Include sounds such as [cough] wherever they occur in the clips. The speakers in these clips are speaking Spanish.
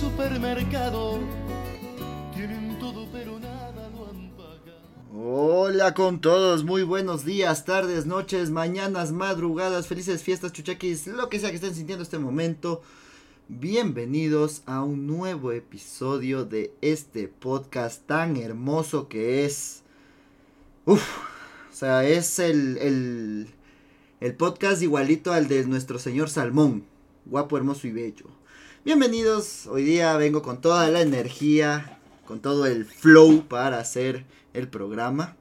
supermercado, tienen todo pero nada lo han pagado. Hola con todos, muy buenos días, tardes, noches, mañanas, madrugadas, felices fiestas, chuchaquis, lo que sea que estén sintiendo este momento. Bienvenidos a un nuevo episodio de este podcast tan hermoso que es... Uf, o sea, es el, el, el podcast igualito al de nuestro señor Salmón. Guapo, hermoso y bello. Bienvenidos, hoy día vengo con toda la energía, con todo el flow para hacer el programa.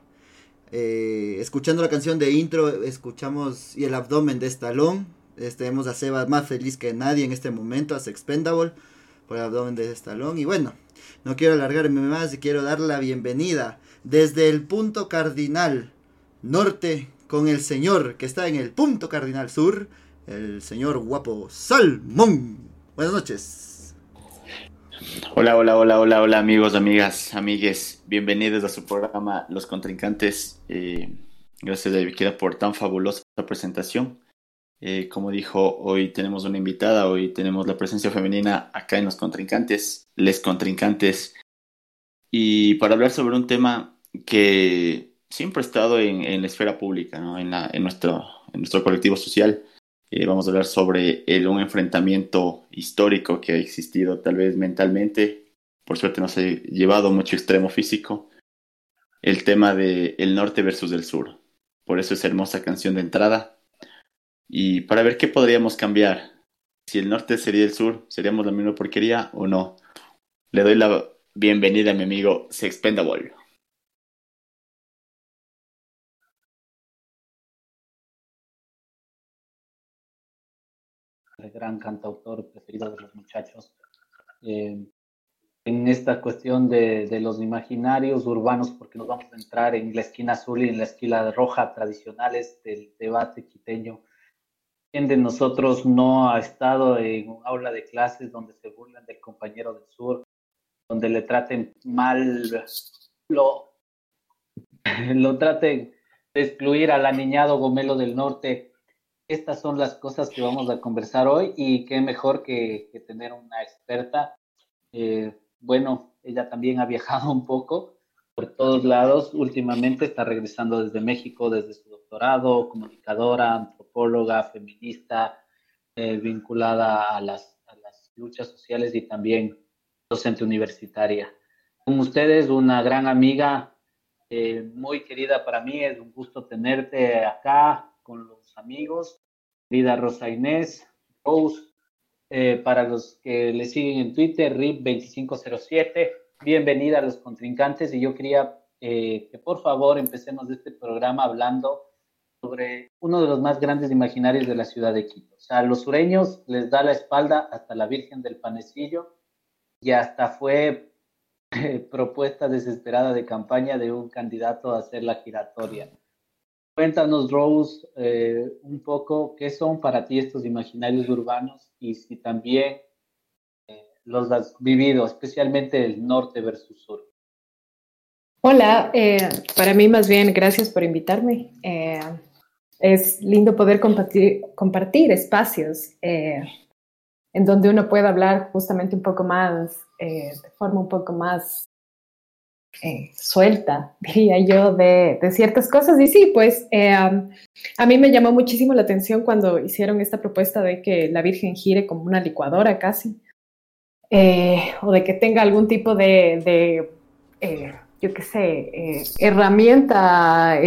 Eh, escuchando la canción de intro, escuchamos y el abdomen de Estalón, este, a Seba más feliz que nadie en este momento, a Expendable, por el abdomen de Estalón. Y bueno, no quiero alargarme más y quiero dar la bienvenida desde el punto cardinal norte con el señor que está en el punto cardinal sur, el señor guapo Salmón. Buenas noches. Hola, hola, hola, hola, hola amigos, amigas, amigues. Bienvenidos a su programa Los Contrincantes. Eh, gracias David por tan fabulosa presentación. Eh, como dijo, hoy tenemos una invitada, hoy tenemos la presencia femenina acá en los contrincantes, les contrincantes, y para hablar sobre un tema que siempre ha estado en, la esfera pública, en, nuestro, en nuestro colectivo social. Eh, vamos a hablar sobre un enfrentamiento histórico que ha existido tal vez mentalmente, por suerte no se ha llevado mucho extremo físico, el tema del el norte versus el sur. Por eso esa hermosa canción de entrada, y para ver qué podríamos cambiar. Si el norte sería el sur, ¿seríamos la misma porquería o no? Le doy la bienvenida a mi amigo Sexpendable. Gran cantautor preferido de los muchachos. Eh, en esta cuestión de, los imaginarios urbanos, porque nos vamos a entrar en la esquina azul y en la esquina roja tradicionales del debate quiteño de nosotros no ha estado en un aula de clases donde se burlan del compañero del sur, donde le traten mal, lo, [laughs] lo traten de excluir al aniñado gomelo del norte. Estas son las cosas que vamos a conversar hoy y qué mejor que, tener una experta. Eh, bueno, ella también ha viajado un poco por todos lados. Últimamente está regresando desde México, desde su doctorado, comunicadora, antropóloga, feminista, eh, vinculada a las, luchas sociales y también docente universitaria. Con ustedes, una gran amiga, eh, muy querida para mí, es un gusto tenerte acá con los amigos. Querida Rosa Inés, Rose, eh, para los que le siguen en Twitter, RIP2507, bienvenida a los contrincantes y yo quería que por favor empecemos este programa hablando sobre uno de los más grandes imaginarios de la ciudad de Quito. O sea, a los sureños les da la espalda hasta la Virgen del Panecillo y hasta fue [laughs] eh, propuesta desesperada de campaña de un candidato a hacer la giratoria. Cuéntanos, Rose, eh, un poco qué son para ti estos imaginarios urbanos y si también eh, los has vivido, especialmente el norte versus sur. Hola, para mí más bien gracias por invitarme es lindo poder compartir, compartir espacios eh, en donde uno pueda hablar justamente un poco más, eh, de forma un poco más eh, suelta, [laughs] diría yo, de, ciertas cosas. Y sí, pues a mí me llamó muchísimo la atención cuando hicieron esta propuesta de que la Virgen gire como una licuadora casi, o de que tenga algún tipo de, de yo qué sé, herramienta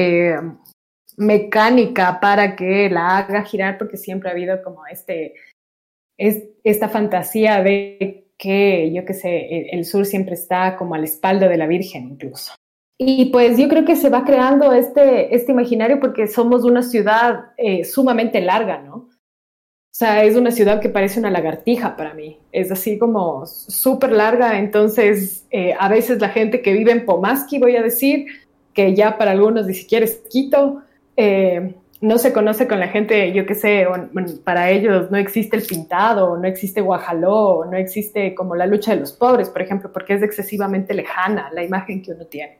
mecánica para que la haga girar, porque siempre ha habido como este, es, esta fantasía de que, yo qué sé, el, sur siempre está como a la espalda de la Virgen incluso. Y pues yo creo que se va creando este, este imaginario porque somos una ciudad eh, sumamente larga, ¿no? O sea, es una ciudad que parece una lagartija para mí. Es así como súper larga. Entonces, eh, a veces la gente que vive en Pomaski, voy a decir, que ya para algunos ni siquiera es Quito, eh, no se conoce con la gente, yo qué sé, para ellos no existe el pintado, no existe Guajaló, no existe como la lucha de los pobres, por ejemplo, porque es excesivamente lejana la imagen que uno tiene.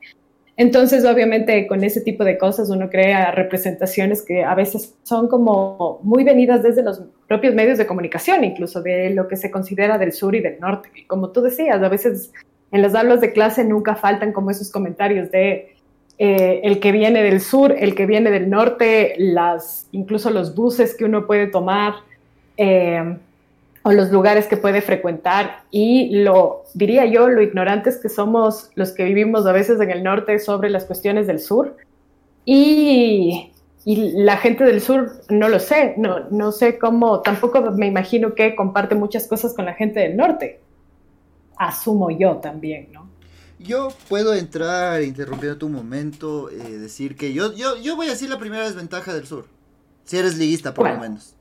Entonces, obviamente, con ese tipo de cosas uno crea representaciones que a veces son como muy venidas desde los propios medios de comunicación, incluso de lo que se considera del sur y del norte. como tú decías, a veces en las aulas de clase nunca faltan como esos comentarios de eh, el que viene del sur, el que viene del norte, las, incluso los buses que uno puede tomar. Eh, o los lugares que puede frecuentar y lo diría yo, lo ignorantes que somos los que vivimos a veces en el norte sobre las cuestiones del sur y, y la gente del sur no lo sé, no, no sé cómo, tampoco me imagino que comparte muchas cosas con la gente del norte. Asumo yo también, ¿no? Yo puedo entrar, interrumpiendo tu momento, eh, decir que yo, yo, yo voy a decir la primera desventaja del sur. Si eres liguista, por lo menos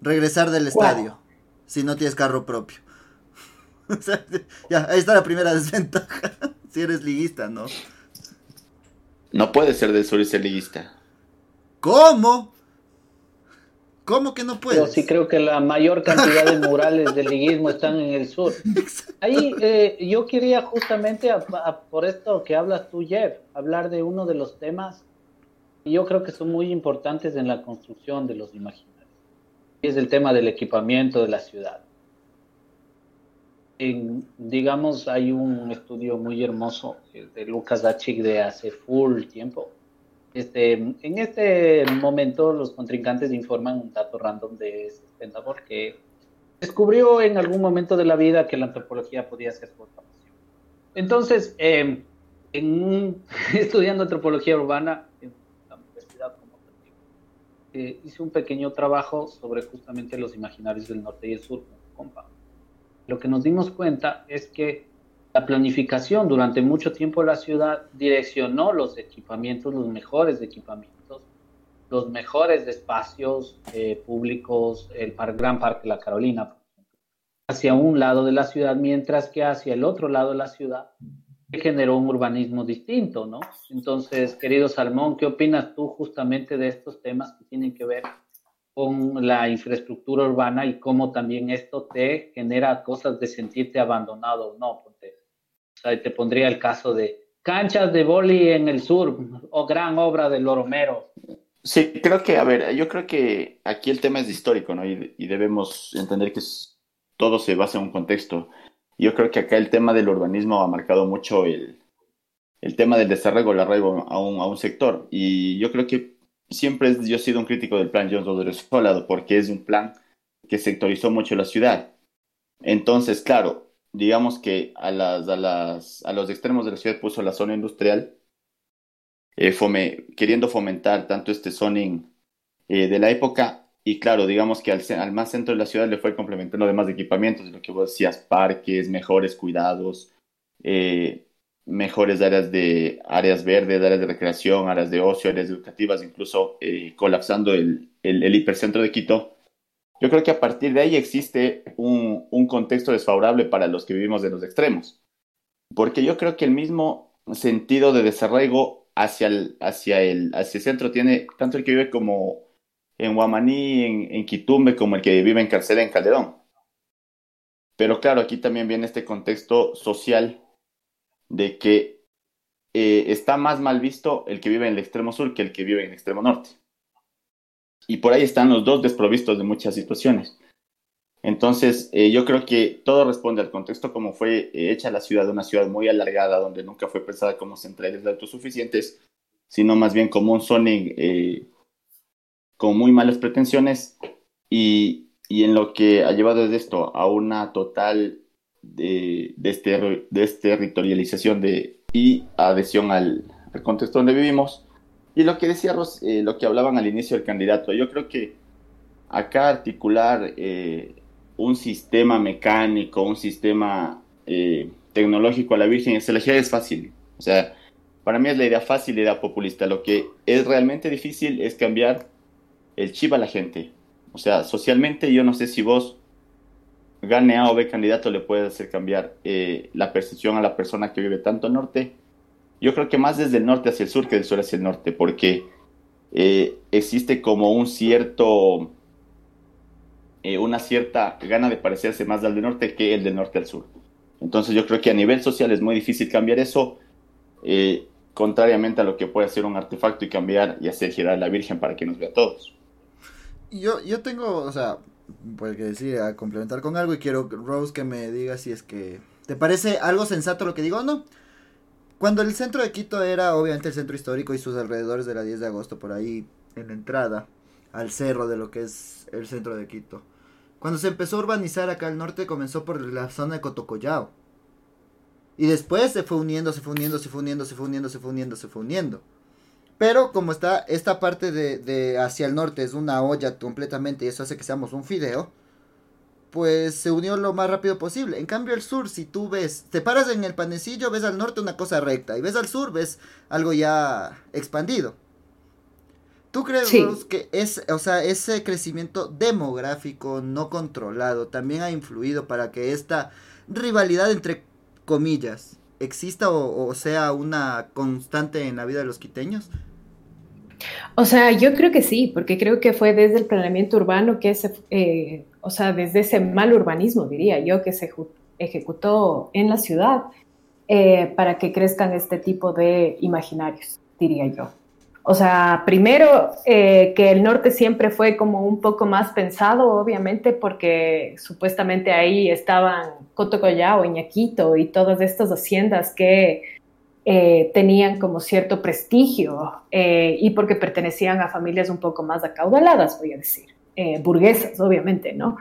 regresar del estadio si no tienes carro propio. [laughs] ya, ahí está la primera [laughs] desventaja. si eres liguista, ¿no? No puede ser del sur y ser liguista. ¿Cómo? ¿Cómo que no puede? Yo sí creo que la mayor cantidad de murales del liguismo están en el sur. [laughs] Ahí eh, yo quería justamente, por esto que hablas tú, Jeff, hablar de uno de los temas que yo creo que son muy importantes en la construcción de los imaginarios es el tema del equipamiento de la ciudad. digamos, hay un estudio muy hermoso de Lucas Dachik de hace full tiempo. Este, en este momento los contrincantes informan un dato random de Stendafor que descubrió en algún momento de la vida que la antropología podía ser su Entonces, eh, en, [laughs] estudiando antropología urbana, eh, hice un pequeño trabajo sobre justamente los imaginarios del norte y el sur. Compa. Lo que nos dimos cuenta es que la planificación durante mucho tiempo la ciudad direccionó los equipamientos, los mejores equipamientos, los mejores espacios eh, públicos, el Gran Parque La Carolina, hacia un lado de la ciudad, mientras que hacia el otro lado de la ciudad generó un urbanismo distinto, ¿no? Entonces, querido Salmón, ¿qué opinas tú justamente de estos temas que tienen que ver con la infraestructura urbana y cómo también esto te genera cosas de sentirte abandonado o no? Te pondría el caso de canchas de boli en el sur o gran obra de Loromero. Sí, creo que, a ver, yo creo que aquí el tema es histórico, ¿no? Y, y debemos entender que todo se basa en un contexto. Yo creo que acá el tema del urbanismo ha marcado mucho el, el tema del desarrollo, el arraigo a un, a un sector. Y yo creo que siempre yo he sido un crítico del plan Jones Rodríguez Solado porque es un plan que sectorizó mucho la ciudad. Entonces, claro, digamos que a, las, a, las, a los extremos de la ciudad puso la zona industrial, eh, queriendo fomentar tanto este zoning eh, de la época y claro, digamos que al, al, más centro de la ciudad le fue complementando además de equipamientos, lo que vos decías, parques, mejores cuidados, eh, mejores áreas de áreas verdes, áreas de recreación, áreas de ocio, áreas educativas, incluso eh, colapsando el, el, hipercentro de Quito. Yo creo que a partir de ahí existe un, un contexto desfavorable para los que vivimos de los extremos, porque yo creo que el mismo sentido de desarraigo hacia el, hacia el, hacia el centro tiene tanto el que vive como en Guamaní, en, en, Quitumbe, como el que vive en Carcela, en Calderón. Pero claro, aquí también viene este contexto social de que eh, está más mal visto el que vive en el extremo sur que el que vive en el extremo norte. Y por ahí están los dos desprovistos de muchas situaciones. Entonces, eh, yo creo que todo responde al contexto como fue eh, hecha la ciudad, una ciudad muy alargada, donde nunca fue pensada como centrales de autosuficientes, sino más bien como un zoning con muy malas pretensiones y, y en lo que ha llevado desde esto a una total de, de desterritorialización de, y adhesión al, contexto donde vivimos. Y lo que decía Ros, eh, lo que hablaban al inicio del candidato, yo creo que acá articular eh, un sistema mecánico, un sistema eh, tecnológico a la Virgen Celestial es fácil. O sea, para mí es la idea fácil, la idea populista. Lo que es realmente difícil es cambiar el chip a la gente. O sea, socialmente yo no sé si vos, gane A o B candidato, le puede hacer cambiar eh, la percepción a la persona que vive tanto al norte. Yo creo que más desde el norte hacia el sur que del sur hacia el norte, porque eh, existe como un cierto, eh, una cierta gana de parecerse más al del norte que el del norte al sur. Entonces yo creo que a nivel social es muy difícil cambiar eso eh, contrariamente a lo que puede hacer un artefacto y cambiar y hacer girar a la Virgen para que nos vea a todos. Yo, yo tengo, o sea, pues que decir, a complementar con algo y quiero, Rose, que me diga si es que te parece algo sensato lo que digo o no. Cuando el centro de Quito era obviamente el centro histórico y sus alrededores de la 10 de agosto, por ahí en la entrada al cerro de lo que es el centro de Quito. Cuando se empezó a urbanizar acá al norte comenzó por la zona de Cotocollao. Y después se fue uniendo, se fue uniendo, se fue uniendo, se fue uniendo, se fue uniendo, se fue uniendo. Pero como está esta parte de, de hacia el norte es una olla completamente y eso hace que seamos un fideo, pues se unió lo más rápido posible. En cambio el sur, si tú ves, te paras en el panecillo, ves al norte una cosa recta y ves al sur, ves algo ya expandido. ¿Tú crees, Sí. Que es, o sea, ese crecimiento demográfico no controlado también ha influido para que esta rivalidad entre comillas exista o, o sea una constante en la vida de los quiteños? O sea, yo creo que sí, porque creo que fue desde el planeamiento urbano que se, eh, o sea, desde ese mal urbanismo, diría yo, que se ejecutó en la ciudad eh, para que crezcan este tipo de imaginarios, diría yo. O sea, primero eh, que el norte siempre fue como un poco más pensado, obviamente, porque supuestamente ahí estaban Cotocollao, Iñaquito y todas estas haciendas que eh, tenían como cierto prestigio y porque pertenecían a familias un poco más acaudaladas, voy a decir, eh, burguesas, obviamente, ¿no?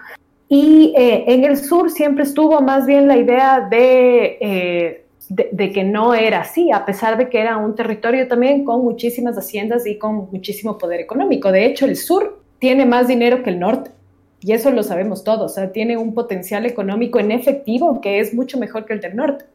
Y eh, en el sur siempre estuvo más bien la idea de, eh, de, de que no era así, a pesar de que era un territorio también con muchísimas haciendas y con muchísimo poder económico. De hecho, el sur tiene más dinero que el norte. Y eso lo sabemos todos, o sea, tiene un potencial económico en efectivo que es mucho mejor que el del norte.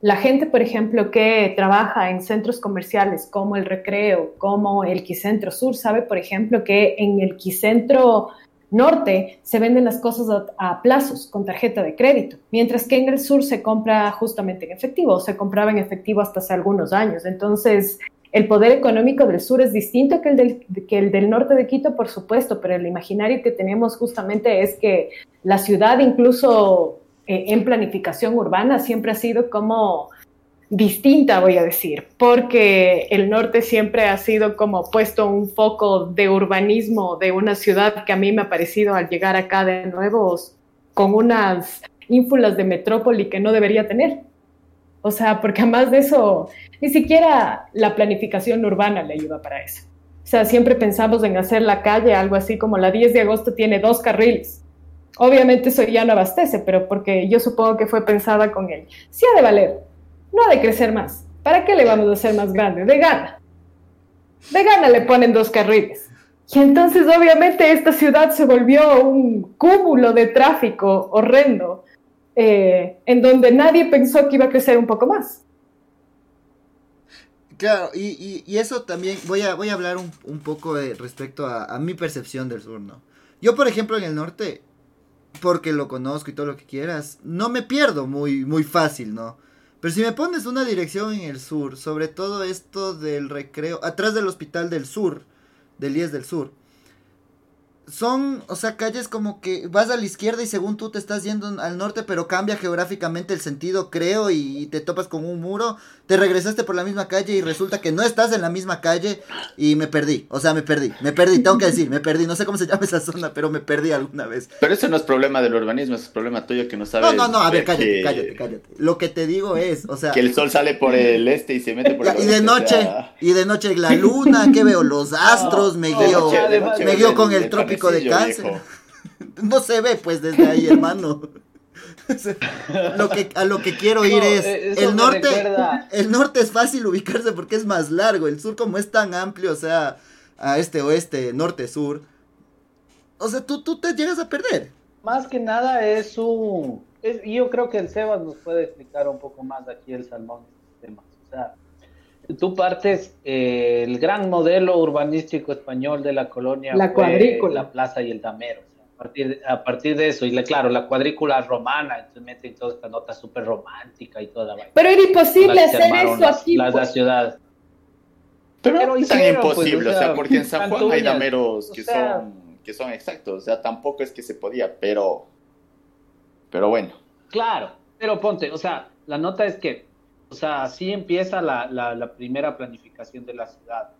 La gente, por ejemplo, que trabaja en centros comerciales como el Recreo, como el Quicentro Sur, sabe, por ejemplo, que en el Quicentro Norte se venden las cosas a, a plazos con tarjeta de crédito, mientras que en el sur se compra justamente en efectivo, o se compraba en efectivo hasta hace algunos años. Entonces, el poder económico del sur es distinto que el del, que el del norte de Quito, por supuesto, pero el imaginario que tenemos justamente es que la ciudad, incluso eh, en planificación urbana, siempre ha sido como distinta, voy a decir, porque el norte siempre ha sido como puesto un foco de urbanismo de una ciudad que a mí me ha parecido al llegar acá de nuevo con unas ínfulas de metrópoli que no debería tener. O sea, porque además de eso, ni siquiera la planificación urbana le ayuda para eso. O sea, siempre pensamos en hacer la calle algo así como la 10 de agosto tiene dos carriles. Obviamente eso ya no abastece, pero porque yo supongo que fue pensada con él. Sí ha de valer, no ha de crecer más. ¿Para qué le vamos a hacer más grande? De gana. De gana le ponen dos carriles. Y entonces obviamente esta ciudad se volvió un cúmulo de tráfico horrendo, eh, en donde nadie pensó que iba a crecer un poco más. Claro, y, eso también, voy a, voy a hablar un, un poco de, respecto a, a, mi percepción del sur, ¿no? Yo, por ejemplo, en el norte, porque lo conozco y todo lo que quieras, no me pierdo muy, muy fácil, ¿no? Pero si me pones una dirección en el sur, sobre todo esto del recreo, atrás del hospital del sur, del IES del sur, son, o sea, calles como que vas a la izquierda y según tú te estás yendo al norte, pero cambia geográficamente el sentido, creo, y, te topas con un muro, te regresaste por la misma calle y resulta que no estás en la misma calle y me perdí, o sea, me perdí, me perdí, tengo que decir, me perdí, no sé cómo se llama esa zona, pero me perdí alguna vez. Pero eso no es problema del urbanismo, es problema tuyo que no sabes. No, no, no, a ver, cállate, que, cállate, cállate. Lo que te digo es, o sea... Que el sol sale por el este y se mete por el oeste. Y de noche, o sea... y de noche la luna, que veo los [laughs] astros, no, me noche, me guío con el, el de cáncer. Viejo. [laughs] No se ve pues desde ahí, hermano. [laughs] lo que, a lo que quiero ir no, es el norte recuerda... [laughs] el norte es fácil ubicarse porque es más largo el sur como es tan amplio o sea a este oeste norte sur o sea tú, tú te llegas a perder más que nada es un es, yo creo que el Sebas nos puede explicar un poco más aquí el salmón de temas o sea tú partes eh, el gran modelo urbanístico español de la colonia la cuadrícula la plaza y el damero a partir, a partir de eso, y la, claro, la cuadrícula romana, entonces meten toda esta nota súper romántica y toda la Pero era imposible hacer eso las, aquí. Las, pues. la ciudad. Pero, Pero es tan imposible, pues, o, sea, o, sea, porque en San Juan Cantuñas, hay dameros que, o sea, son, que son exactos, o sea, tampoco es que se podía, pero, pero bueno. Claro, pero ponte, o sea, la nota es que O sea, así empieza la, la, primera planificación de la ciudad.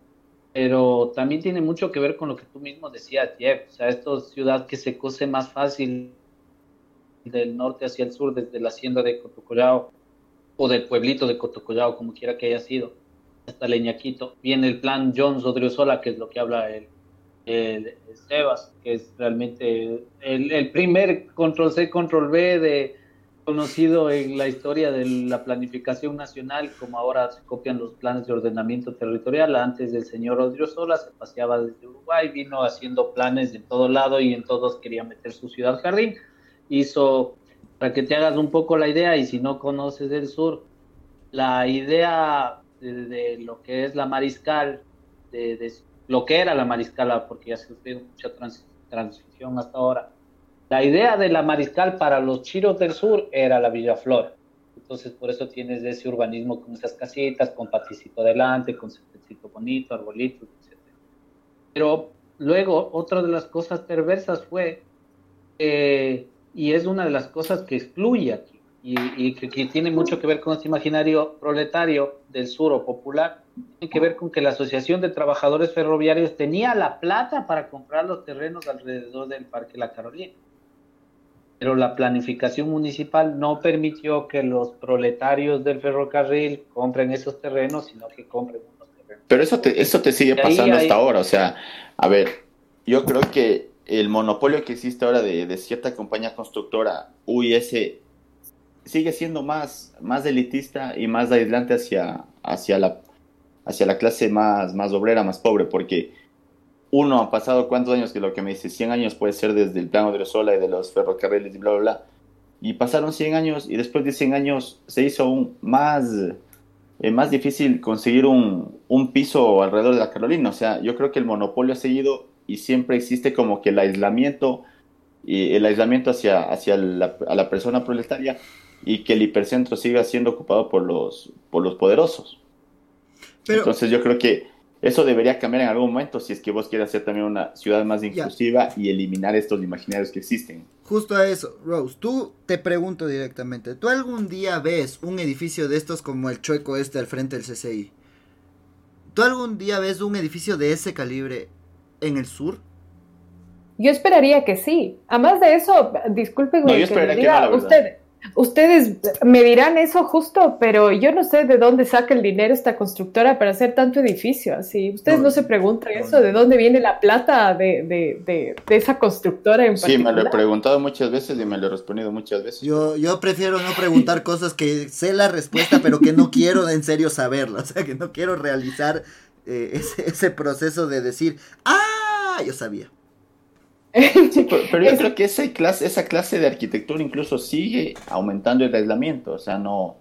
Pero también tiene mucho que ver con lo que tú mismo decías, Jeff. O sea, esta ciudad que se cose más fácil del norte hacia el sur, desde la hacienda de Cotocollao o del pueblito de Cotocollao, como quiera que haya sido, hasta Leñaquito. Viene el plan Jones Odriozola, que es lo que habla el, el, Sebas, que es realmente el, el primer control C, control B de conocido en la historia de la planificación nacional, como ahora se copian los planes de ordenamiento territorial. Antes del señor Odriozola se paseaba desde Uruguay, vino haciendo planes de todo lado y en todos quería meter su ciudad jardín. Hizo, para que te hagas un poco la idea, y si no conoces el sur, la idea de, lo que es la mariscal, de, lo que era la mariscala, porque ya se ha mucha transición hasta ahora la idea de la mariscal para los chiros del sur era la Villa Flora. Entonces, por eso tienes ese urbanismo con esas casitas, con paticito delante, con cepecito bonito, arbolitos, etc. Pero luego, otra de las cosas perversas fue, y es una de las cosas que excluye aquí, y, que, que, tiene mucho que ver con este imaginario proletario del sur o popular, tiene que ver con que la Asociación de Trabajadores Ferroviarios tenía la plata para comprar los terrenos alrededor del Parque La Carolina pero la planificación municipal no permitió que los proletarios del ferrocarril compren esos terrenos, sino que compren unos terrenos. Pero eso te, eso te sigue pasando hasta ahora, o sea, a ver, yo creo que el monopolio que existe ahora de, cierta compañía constructora, UIS, sigue siendo más, más elitista y más aislante hacia, hacia, la, hacia la clase más, más obrera, más pobre, porque uno, ha pasado cuántos años que lo que me dice, 100 años puede ser desde el plano de Sola y de los ferrocarriles y bla, bla, bla. Y pasaron 100 años y después de 100 años se hizo aún más, eh, más difícil conseguir un, un, piso alrededor de la Carolina. O sea, yo creo que el monopolio ha seguido y siempre existe como que el aislamiento, y el aislamiento hacia, hacia la, a la persona proletaria y que el hipercentro siga siendo ocupado por los, por los poderosos. Entonces yo creo que eso debería cambiar en algún momento si es que vos quieres hacer también una ciudad más inclusiva y eliminar estos imaginarios que existen. Justo a eso, Rose, tú te pregunto directamente, ¿tú algún día ves un edificio de estos como el chueco este al frente del CCI? ¿Tú algún día ves un edificio de ese calibre en el sur? Yo esperaría que sí. Además de eso, disculpe, que me diga, usted, Ustedes me dirán eso justo, pero yo no sé de dónde saca el dinero esta constructora para hacer tanto edificio. Así, ustedes no, se preguntan eso, de dónde viene la plata de, de, de, esa constructora en Sí, me lo he preguntado muchas veces y me lo he respondido muchas veces. Yo, yo prefiero no preguntar [laughs] cosas que sé la respuesta, pero que no quiero en serio saberla. O sea, que no quiero realizar eh, ese, ese proceso de decir, ah, yo sabía. [laughs] pero, yo creo que esa clase, esa clase de arquitectura incluso sigue aumentando el aislamiento, o sea, no...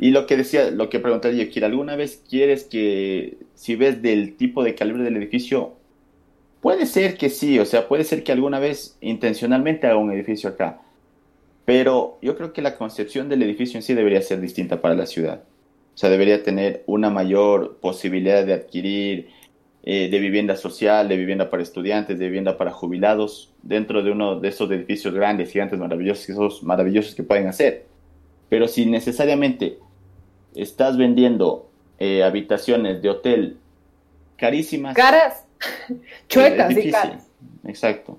Y lo que decía, lo que pregunté yo, ¿alguna vez quieres que, si ves del tipo de calibre del edificio, puede ser que sí, o sea, puede ser que alguna vez intencionalmente haga un edificio acá, pero yo creo que la concepción del edificio en sí debería ser distinta para la ciudad. O sea, debería tener una mayor posibilidad de adquirir eh, de vivienda social, de vivienda para estudiantes, de vivienda para jubilados, dentro de uno de esos edificios grandes, gigantes, maravillosos, esos maravillosos que pueden hacer. Pero si necesariamente estás vendiendo eh, habitaciones de hotel carísimas. Caras, [laughs] chuecas y caras. Exacto.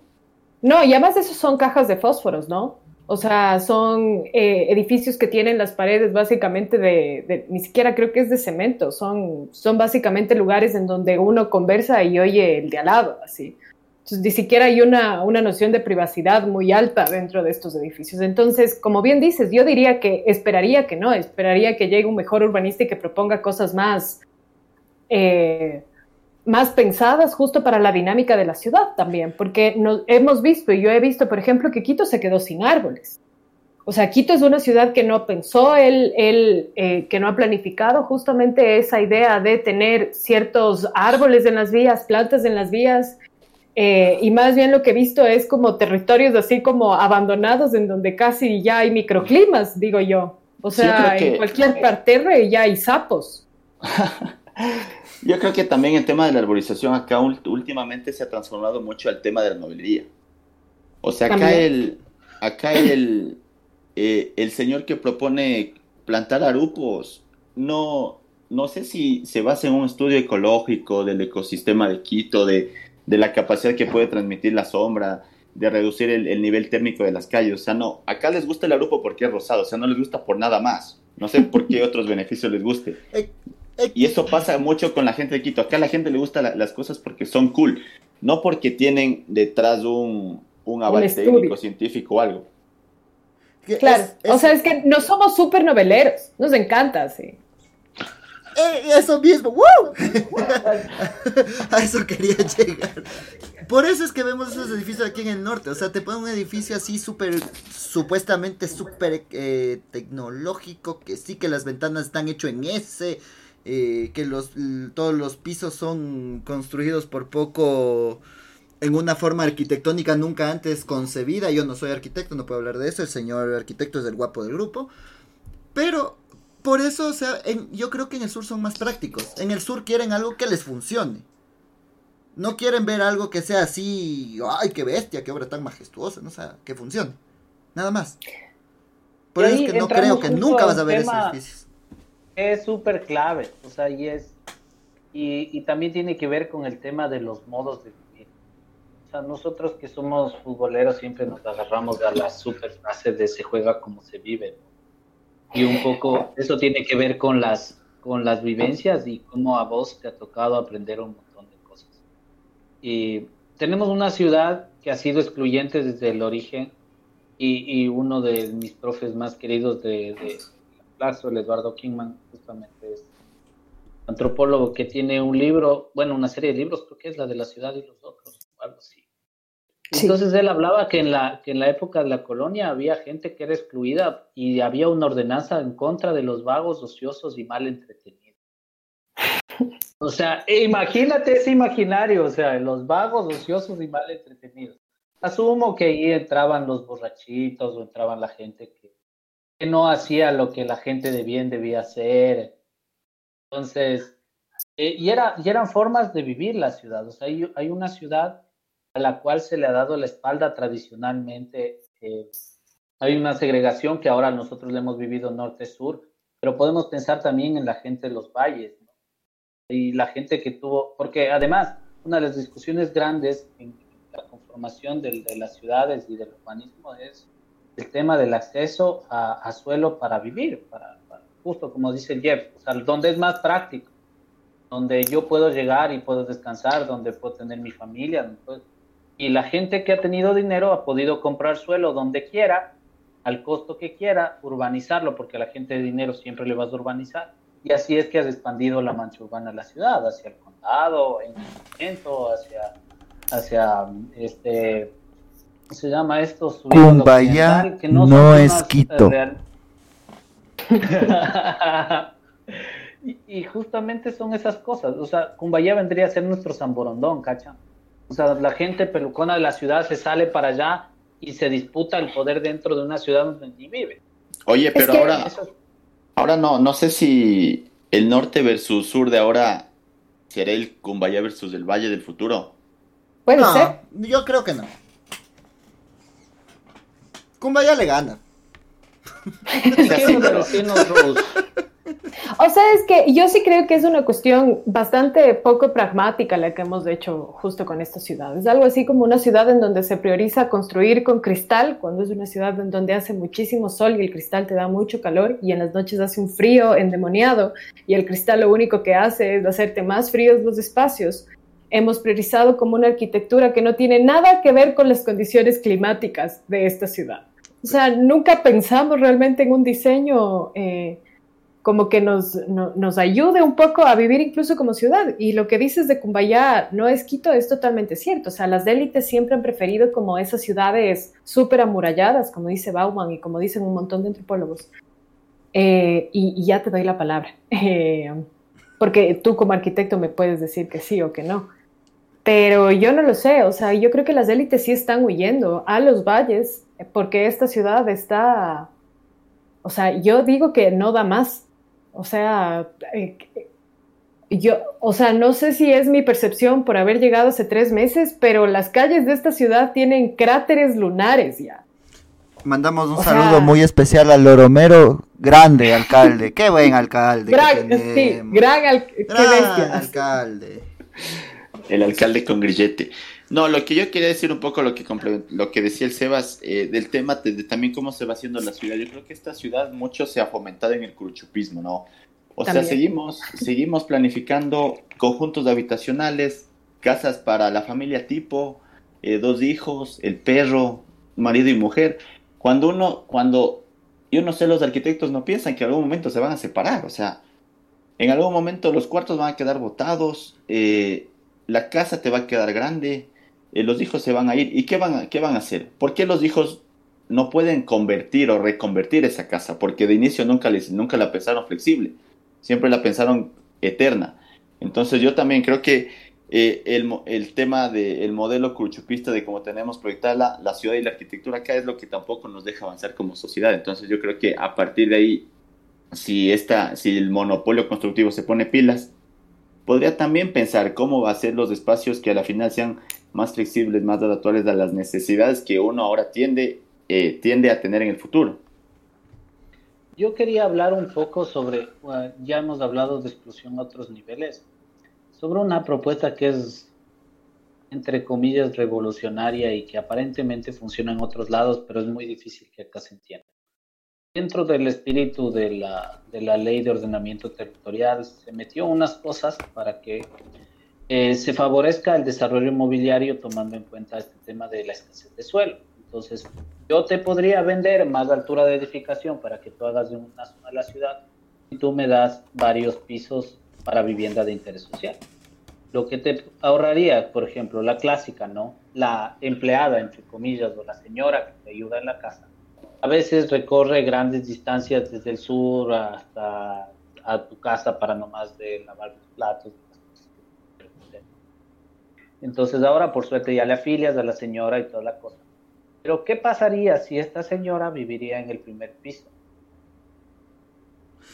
No, y además esos son cajas de fósforos, ¿no? O sea, son eh, edificios que tienen las paredes básicamente de, ni siquiera creo que es de cemento, son, son básicamente lugares en donde uno conversa y oye el de al lado, así. Entonces, ni siquiera hay una, una noción de privacidad muy alta dentro de estos edificios. Entonces, como bien dices, yo diría que esperaría que no, esperaría que llegue un mejor urbanista y que proponga cosas más... Eh, más pensadas justo para la dinámica de la ciudad también, porque nos, hemos visto, y yo he visto, por ejemplo, que Quito se quedó sin árboles. O sea, Quito es una ciudad que no pensó, el, el eh, que no ha planificado justamente esa idea de tener ciertos árboles en las vías, plantas en las vías, eh, y más bien lo que he visto es como territorios así como abandonados en donde casi ya hay microclimas, digo yo. O sea, en cualquier parterre ya hay sapos. [laughs] Yo creo que también el tema de la arborización acá últimamente se ha transformado mucho al tema de la novelería. O sea, acá el, acá el, eh, el señor que propone plantar arupos no, no sé si se basa en un estudio ecológico del ecosistema de Quito, de, de la capacidad que puede transmitir la sombra, de reducir el, nivel térmico de las calles. O sea, no, acá les gusta el arupo porque es rosado, o sea, no les gusta por nada más. No sé por qué otros [laughs] beneficios les guste. Y eso pasa mucho con la gente de Quito. Acá a la gente le gustan las cosas porque son cool, no porque tienen detrás un, un aval técnico, científico o algo. Claro, o sea, es que no somos súper noveleros, nos encanta, sí. Eh, eso mismo, ¡Woo! [laughs] a eso quería llegar. Por eso es que vemos esos edificios aquí en el norte. O sea, te ponen un edificio así súper, supuestamente súper eh, tecnológico, que sí que las ventanas están hechas en S, eh, que los, todos los pisos son construidos por poco en una forma arquitectónica nunca antes concebida. Yo no soy arquitecto, no puedo hablar de eso. El señor arquitecto es el guapo del grupo. Pero por eso, o sea, yo creo que en el sur son más prácticos. En el sur quieren algo que les funcione. No quieren ver algo que sea así, ay, qué bestia, qué obra tan majestuosa, no o sea, que funcione. Nada más. Por eso es que no creo que nunca vas a ver esos edificios. Es súper clave, o sea, y es. Y, y también tiene que ver con el tema de los modos de o sea, nosotros que somos futboleros siempre nos agarramos a la super fase de se juega como se vive. Y un poco eso tiene que ver con las, con las vivencias y cómo a vos te ha tocado aprender un montón de cosas. Y tenemos una ciudad que ha sido excluyente desde el origen y, y uno de mis profes más queridos de, de el Eduardo Kingman, justamente es antropólogo que tiene un libro, bueno, una serie de libros, creo que es la de la ciudad y los otros, algo así entonces él hablaba que en, la, que en la época de la colonia había gente que era excluida y había una ordenanza en contra de los vagos, ociosos y mal entretenidos. O sea, e imagínate ese imaginario, o sea, los vagos, ociosos y mal entretenidos. Asumo que ahí entraban los borrachitos o entraban la gente no hacía lo que la gente de bien debía hacer. Entonces, eh, y, era, y eran formas de vivir la ciudad. O sea, hay, hay una ciudad a la cual se le ha dado la espalda tradicionalmente. Eh, hay una segregación que ahora nosotros le hemos vivido norte-sur, pero podemos pensar también en la gente de los valles y la gente que tuvo, porque además una de las discusiones grandes en la conformación de, las ciudades y del urbanismo es el tema del acceso a, suelo para vivir, para, justo como dice Jeff, o sea, donde es más práctico, donde yo puedo llegar y puedo descansar, donde puedo tener mi familia, donde y la gente que ha tenido dinero ha podido comprar suelo donde quiera, al costo que quiera, urbanizarlo, porque a la gente de dinero siempre le vas a urbanizar. Y así es que has expandido la mancha urbana de la ciudad, hacia el condado, en el hacia, hacia este, ¿cómo se llama esto? Cumbaya que no, no es Quito. [laughs] y, y, justamente son esas cosas. O sea, Cumbaya vendría a ser nuestro San Borondón, ¿cacha? O sea, la gente pelucona de la ciudad se sale para allá y se disputa el poder dentro de una ciudad donde ni vive. Oye, pero ahora, ahora no, no sé si el norte versus sur de ahora será el Cumbaya versus el Valle del futuro. Puede ser. Yo creo que no. Cumbaya le gana. [laughs] O sea, es que yo sí creo que es una cuestión bastante poco pragmática la que hemos hecho justo con esta ciudad. Es algo así como una ciudad en donde se prioriza construir con cristal, cuando es una ciudad en donde hace muchísimo sol y el cristal te da mucho calor y en las noches hace un frío endemoniado y el cristal lo único que hace es hacerte más fríos los espacios. Hemos priorizado como una arquitectura que no tiene nada que ver con las condiciones climáticas de esta ciudad. O sea, nunca pensamos realmente en un diseño... Eh, como que nos, nos ayude un poco a vivir incluso como ciudad. Y lo que dices de Cumbayá no es Quito, es totalmente cierto. O sea, las élites siempre han preferido como esas ciudades súper amuralladas, como dice Bauman y como dicen un montón de antropólogos. Eh, y, ya te doy la palabra, [laughs] eh, porque tú como arquitecto me puedes decir que sí o que no. Pero yo no lo sé, o sea, yo creo que las élites sí están huyendo a los valles porque esta ciudad está, o sea, yo digo que no da más, o sea, eh, yo, o sea, no sé si es mi percepción por haber llegado hace tres meses, pero las calles de esta ciudad tienen cráteres lunares ya. Mandamos un saludo muy especial al Loromero, grande alcalde, [laughs] qué buen alcalde. Gran, sí, gran, alcalde. El alcalde con grillete. No, lo que yo quería decir un poco lo que lo que decía el Sebas eh, del tema de, también cómo se va haciendo la ciudad. Yo creo que esta ciudad mucho se ha fomentado en el cruchupismo, ¿no? O sea, seguimos seguimos planificando conjuntos habitacionales, casas para la familia tipo, eh, dos hijos, el perro, marido y mujer. Cuando uno cuando yo no sé los arquitectos no piensan que en algún momento se van a separar, o sea, en algún momento los cuartos van a quedar botados, eh, la casa te va a quedar grande, eh, los hijos se van a ir. ¿Y qué van, a, qué van a hacer? ¿Por qué los hijos no pueden convertir o reconvertir esa casa? Porque de inicio nunca, les, nunca la pensaron flexible, siempre la pensaron eterna. Entonces yo también creo que eh, el, el, tema del modelo cruchupista de cómo tenemos proyectada la, la, ciudad y la arquitectura acá es lo que tampoco nos deja avanzar como sociedad. Entonces yo creo que a partir de ahí, si, esta, si el monopolio constructivo se pone pilas, podría también pensar cómo va a ser los espacios que a la final sean más flexibles, más adaptables a las necesidades que uno ahora tiende, eh, tiende a tener en el futuro. Yo quería hablar un poco sobre, ya hemos hablado de exclusión a otros niveles, sobre una propuesta que es, entre comillas, revolucionaria y que aparentemente funciona en otros lados, pero es muy difícil que acá se entienda. Dentro del espíritu de la, de la ley de ordenamiento territorial se metió unas cosas para que eh, se favorezca el desarrollo inmobiliario tomando en cuenta este tema de la escasez de suelo. Entonces, yo te podría vender más altura de edificación para que tú hagas de una zona de la ciudad y tú me das varios pisos para vivienda de interés social. Lo que te ahorraría, por ejemplo, la clásica, ¿no? La empleada, entre comillas, o la señora que te ayuda en la casa, a veces recorre grandes distancias desde el sur hasta a tu casa para nomás de lavar los platos, entonces ahora por suerte ya le afilias a la señora y toda la cosa. Pero ¿qué pasaría si esta señora viviría en el primer piso?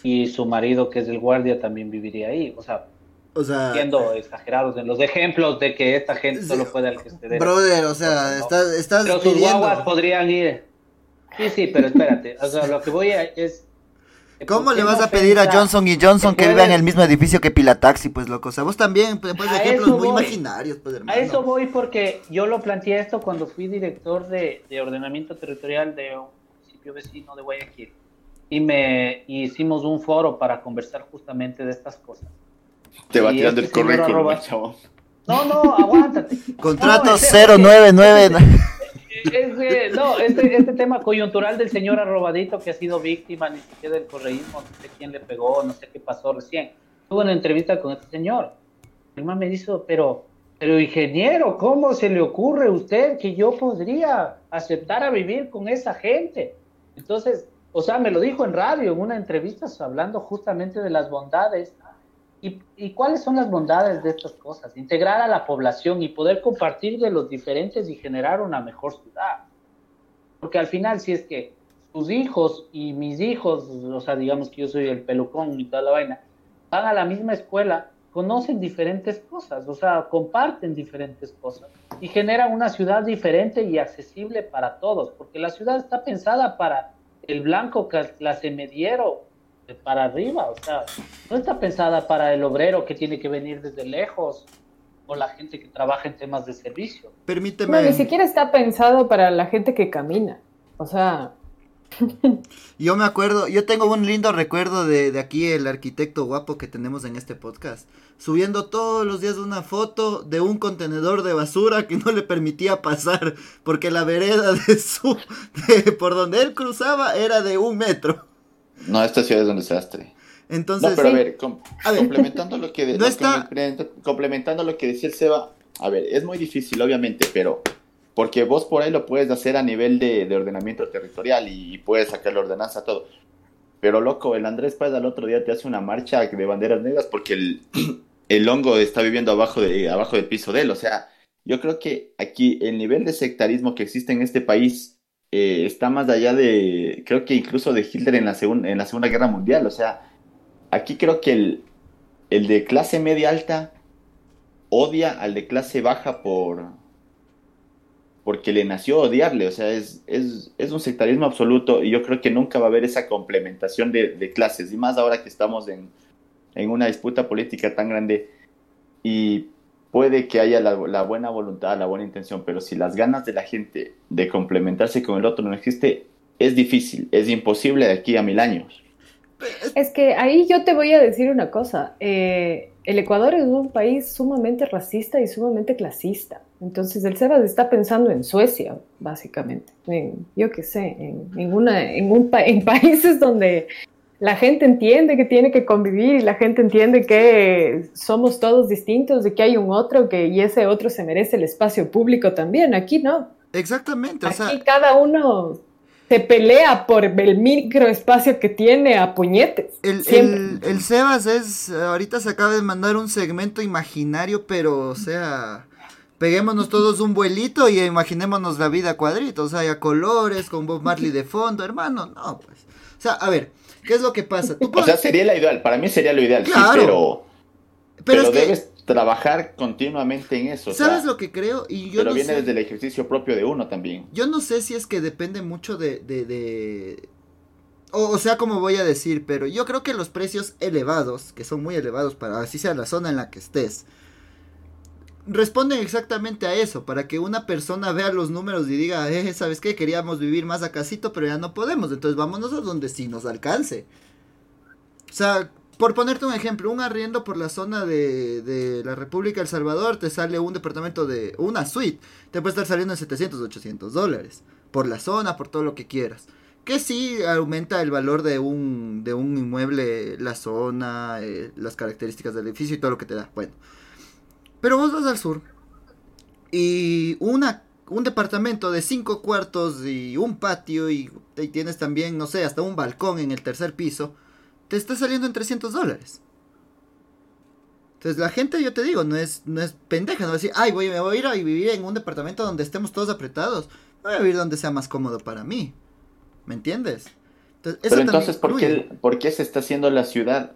Y su marido, que es el guardia, también viviría ahí. O sea, o sea, siendo exagerados en los ejemplos de que esta gente solo puede al que esté Brother, o sea, estás, estás Pero sus guaguas podrían ir. Sí, sí, pero espérate. O sea, lo que voy a es ¿Cómo le vas a pedir a Johnson y Johnson que viva en el mismo edificio que Pilataxi, pues loco? O sea, vos también, pues, ejemplos muy imaginarios, pues hermano. A eso voy porque yo lo planteé esto cuando fui director de, ordenamiento territorial de un municipio vecino de Guayaquil. Y me hicimos un foro para conversar justamente de estas cosas. Te va tirando el este currículum, chavo. No, no, aguántate. Contrato 099 [laughs] no, este, este, tema coyuntural del señor arrobadito que ha sido víctima ni siquiera del correísmo, no sé quién le pegó, no sé qué pasó recién. Tuve una entrevista con este señor. Mi mamá me dijo, pero, pero ingeniero, ¿cómo se le ocurre a usted que yo podría aceptar a vivir con esa gente? Entonces, o sea, me lo dijo en radio, en una entrevista, hablando justamente de las bondades ¿Y, cuáles son las bondades de estas cosas? Integrar a la población y poder compartir de los diferentes y generar una mejor ciudad. Porque al final, si es que tus hijos y mis hijos, o sea, digamos que yo soy el pelucón y toda la vaina, van a la misma escuela, conocen diferentes cosas, o sea, comparten diferentes cosas y generan una ciudad diferente y accesible para todos, porque la ciudad está pensada para el blanco clase mediero para arriba, o sea, no está pensada para el obrero que tiene que venir desde lejos o la gente que trabaja en temas de servicio. Permíteme. No, ni siquiera está pensado para la gente que camina, o sea. [laughs] yo me acuerdo, yo tengo un lindo recuerdo de, de, aquí el arquitecto guapo que tenemos en este podcast, subiendo todos los días una foto de un contenedor de basura que no le permitía pasar porque la vereda de su, de, por donde él cruzaba era de un metro. No, esta ciudad es un desastre. Entonces, no, pero a, ver, complementando lo que complementando lo que decía el Seba, a ver, es muy difícil, obviamente, pero porque vos por ahí lo puedes hacer a nivel de, ordenamiento territorial y, puedes sacar la ordenanza todo. Pero loco, el Andrés Paz al otro día te hace una marcha de banderas negras porque el, [clears throat] el hongo está viviendo abajo, de, abajo del piso de él. O sea, yo creo que aquí el nivel de sectarismo que existe en este país eh, está más allá de, creo que incluso de Hitler en la, en la Segunda Guerra Mundial. O sea, aquí creo que el, el de clase media alta odia al de clase baja por, porque le nació odiarle, o sea, es, es, es, un sectarismo absoluto y yo creo que nunca va a haber esa complementación de, de clases, y más ahora que estamos en, en, una disputa política tan grande y puede que haya la, buena voluntad, la buena intención, pero si las ganas de la gente de complementarse con el otro no existe, es difícil, es imposible de aquí a mil años. Es que ahí yo te voy a decir una cosa. Eh, el Ecuador es un país sumamente racista y sumamente clasista. Entonces el Sebas está pensando en Suecia, básicamente. En, yo qué sé, en, en, un, en [laughs] países donde la gente entiende que tiene que convivir y la gente entiende que somos todos distintos, de que hay un otro que, y ese otro se merece el espacio público también. Aquí no. Exactamente. Aquí o sea, cada uno se pelea por el microespacio que tiene a puñetes. El, el, el, Sebas es, ahorita se acaba de mandar un segmento imaginario, pero o sea, peguémonos todos un vuelito y imaginémonos la vida a cuadritos, o sea, a colores, con Bob Marley de fondo, hermano, no, pues. O sea, a ver, ¿qué es lo que pasa? ¿Tú puedes... O sea, sería la ideal, para mí sería lo ideal, claro. sí, pero... Pero, pero es debes trabajar continuamente en eso. ¿Sabes o sea, lo que creo? Y yo pero no viene sé, desde el ejercicio propio de uno también. Yo no sé si es que depende mucho de... de, de... O, o, sea, como voy a decir, pero yo creo que los precios elevados, que son muy elevados para así sea la zona en la que estés, responden exactamente a eso, para que una persona vea los números y diga, eh, ¿sabes qué? Queríamos vivir más acasito, pero ya no podemos, entonces vámonos a donde sí nos alcance. O sea, por ponerte un ejemplo, un arriendo por la zona de, de, la República El Salvador te sale un departamento de una suite, te puede estar saliendo en 700, 800 dólares, por la zona, por todo lo que quieras. Que sí aumenta el valor de un, de un inmueble, la zona, eh, las características del edificio y todo lo que te da. Bueno, pero vos vas al sur y una, un departamento de cinco cuartos y un patio y, y tienes también, no sé, hasta un balcón en el tercer piso te está saliendo en 300 dólares. Entonces la gente, yo te digo, no es, no es pendeja, no va a decir, ay, voy, me voy a ir a vivir en un departamento donde estemos todos apretados. Voy a vivir donde sea más cómodo para mí. ¿Me entiendes? Entonces, Pero entonces, ¿por qué, ¿por qué se está haciendo la ciudad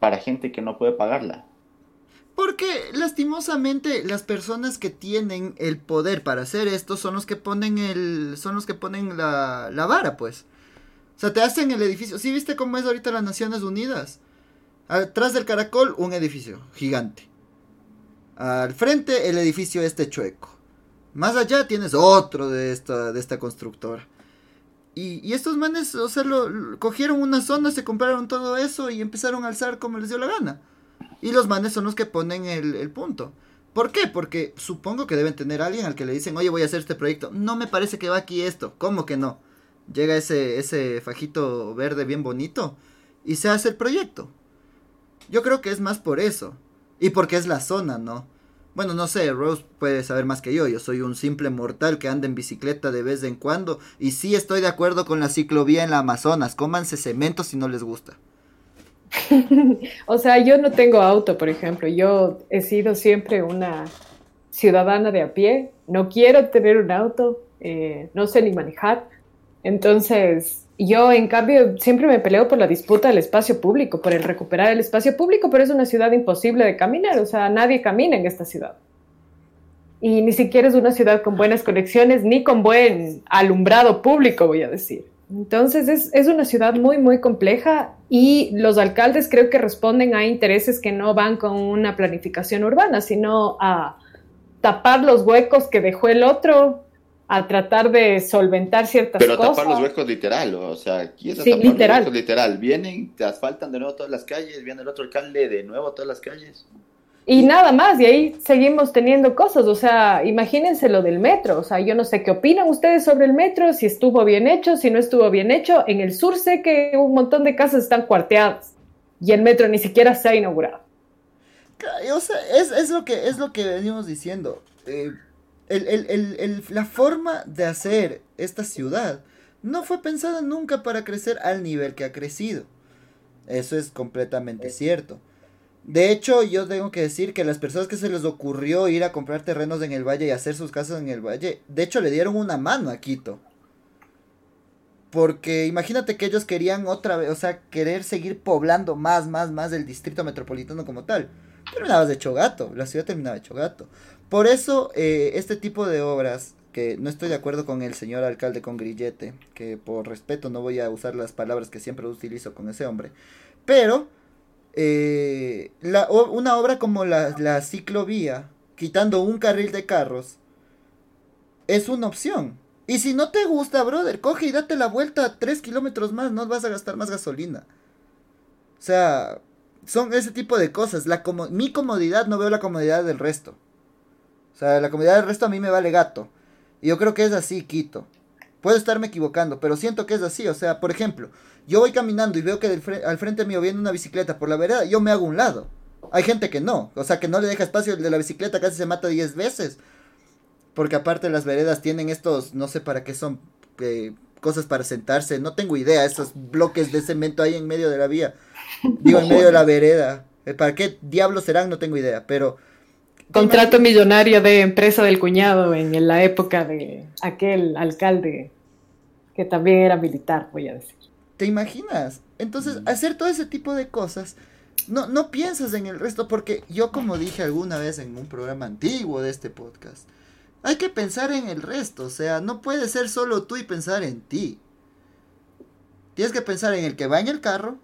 para gente que no puede pagarla? Porque lastimosamente las personas que tienen el poder para hacer esto son los que ponen el. son los que ponen la, la vara, pues. O sea, te hacen el edificio. ¿Sí viste cómo es ahorita las Naciones Unidas? Atrás del caracol, un edificio gigante. Al frente, el edificio este chueco. Más allá tienes otro de esta, de esta constructora. Y, y estos manes, o sea, lo, cogieron una zona, se compraron todo eso y empezaron a alzar como les dio la gana. Y los manes son los que ponen el, punto. ¿Por qué? Porque supongo que deben tener a alguien al que le dicen, oye, voy a hacer este proyecto. No me parece que va aquí esto. ¿Cómo que no? llega ese, ese fajito verde bien bonito y se hace el proyecto. Yo creo que es más por eso. Y porque es la zona, ¿no? Bueno, no sé, Rose puede saber más que yo. Yo soy un simple mortal que anda en bicicleta de vez en cuando. Y sí estoy de acuerdo con la ciclovía en la Amazonas. Cómanse cemento si no les gusta. [laughs] o sea, yo no tengo auto, por ejemplo. Yo he sido siempre una ciudadana de a pie. No quiero tener un auto. Eh, no sé ni manejar. Entonces, yo en cambio siempre me peleo por la disputa del espacio público, por el recuperar el espacio público, pero es una ciudad imposible de caminar, o sea, nadie camina en esta ciudad. Y ni siquiera es una ciudad con buenas conexiones, ni con buen alumbrado público, voy a decir. Entonces es, es, una ciudad muy, muy compleja y los alcaldes creo que responden a intereses que no van con una planificación urbana, sino a tapar los huecos que dejó el otro a tratar de solventar ciertas Pero cosas. Pero tapar los huecos literal, o sea, aquí es sí, tapar literal. los huecos literal. Vienen, te asfaltan de nuevo todas las calles, viene el otro alcalde de nuevo todas las calles. Y nada más, y ahí seguimos teniendo cosas, o sea, imagínense lo del metro, o sea, yo no sé qué opinan ustedes sobre el metro, si estuvo bien hecho, si no estuvo bien hecho. En el sur sé que un montón de casas están cuarteadas y el metro ni siquiera se ha inaugurado. O sea, es, es lo, que, es lo que venimos diciendo. Eh, el, el, el, la forma de hacer esta ciudad no fue pensada nunca para crecer al nivel que ha crecido. Eso es completamente cierto. De hecho, yo tengo que decir que las personas que se les ocurrió ir a comprar terrenos en el valle y hacer sus casas en el valle, de hecho le dieron una mano a Quito. Porque imagínate que ellos querían otra vez, o sea, querer seguir poblando más, más, más del distrito metropolitano como tal. Terminabas de hecho gato, la ciudad terminaba hecho gato. Por eso, eh, este tipo de obras que no estoy de acuerdo con el señor alcalde con grillete, que por respeto no voy a usar las palabras que siempre utilizo con ese hombre, pero eh, la, una obra como la, la ciclovía, quitando un carril de carros, es una opción. Y si no te gusta, brother, coge y date la vuelta tres kilómetros más, no vas a gastar más gasolina. O sea, son ese tipo de cosas. La mi comodidad no veo la comodidad del resto. O sea, la comodidad del resto a mí me vale gato. Y yo creo que es así, Quito. Puedo estarme equivocando, pero siento que es así. O sea, por ejemplo, yo voy caminando y veo que al frente mío viene una bicicleta por la vereda, yo me hago un lado. Hay gente que no, o sea, que no le deja espacio el de la bicicleta, casi se mata 10 veces. Porque aparte las veredas tienen estos, no sé para qué son, eh, cosas para sentarse, no tengo idea, esos bloques de cemento ahí en medio de la vía. Digo, en medio de la vereda. Eh, ¿Para qué diablos serán? No tengo idea, pero Contrato millonario de empresa del cuñado en la época de aquel alcalde que también era militar, voy a decir. ¿Te imaginas? Entonces, hacer todo ese tipo de cosas, no, no piensas en el resto, porque yo como dije alguna vez en un programa antiguo de este podcast, hay que pensar en el resto, o sea, no puede ser solo tú y pensar en ti. Tienes que pensar en el que va en el carro,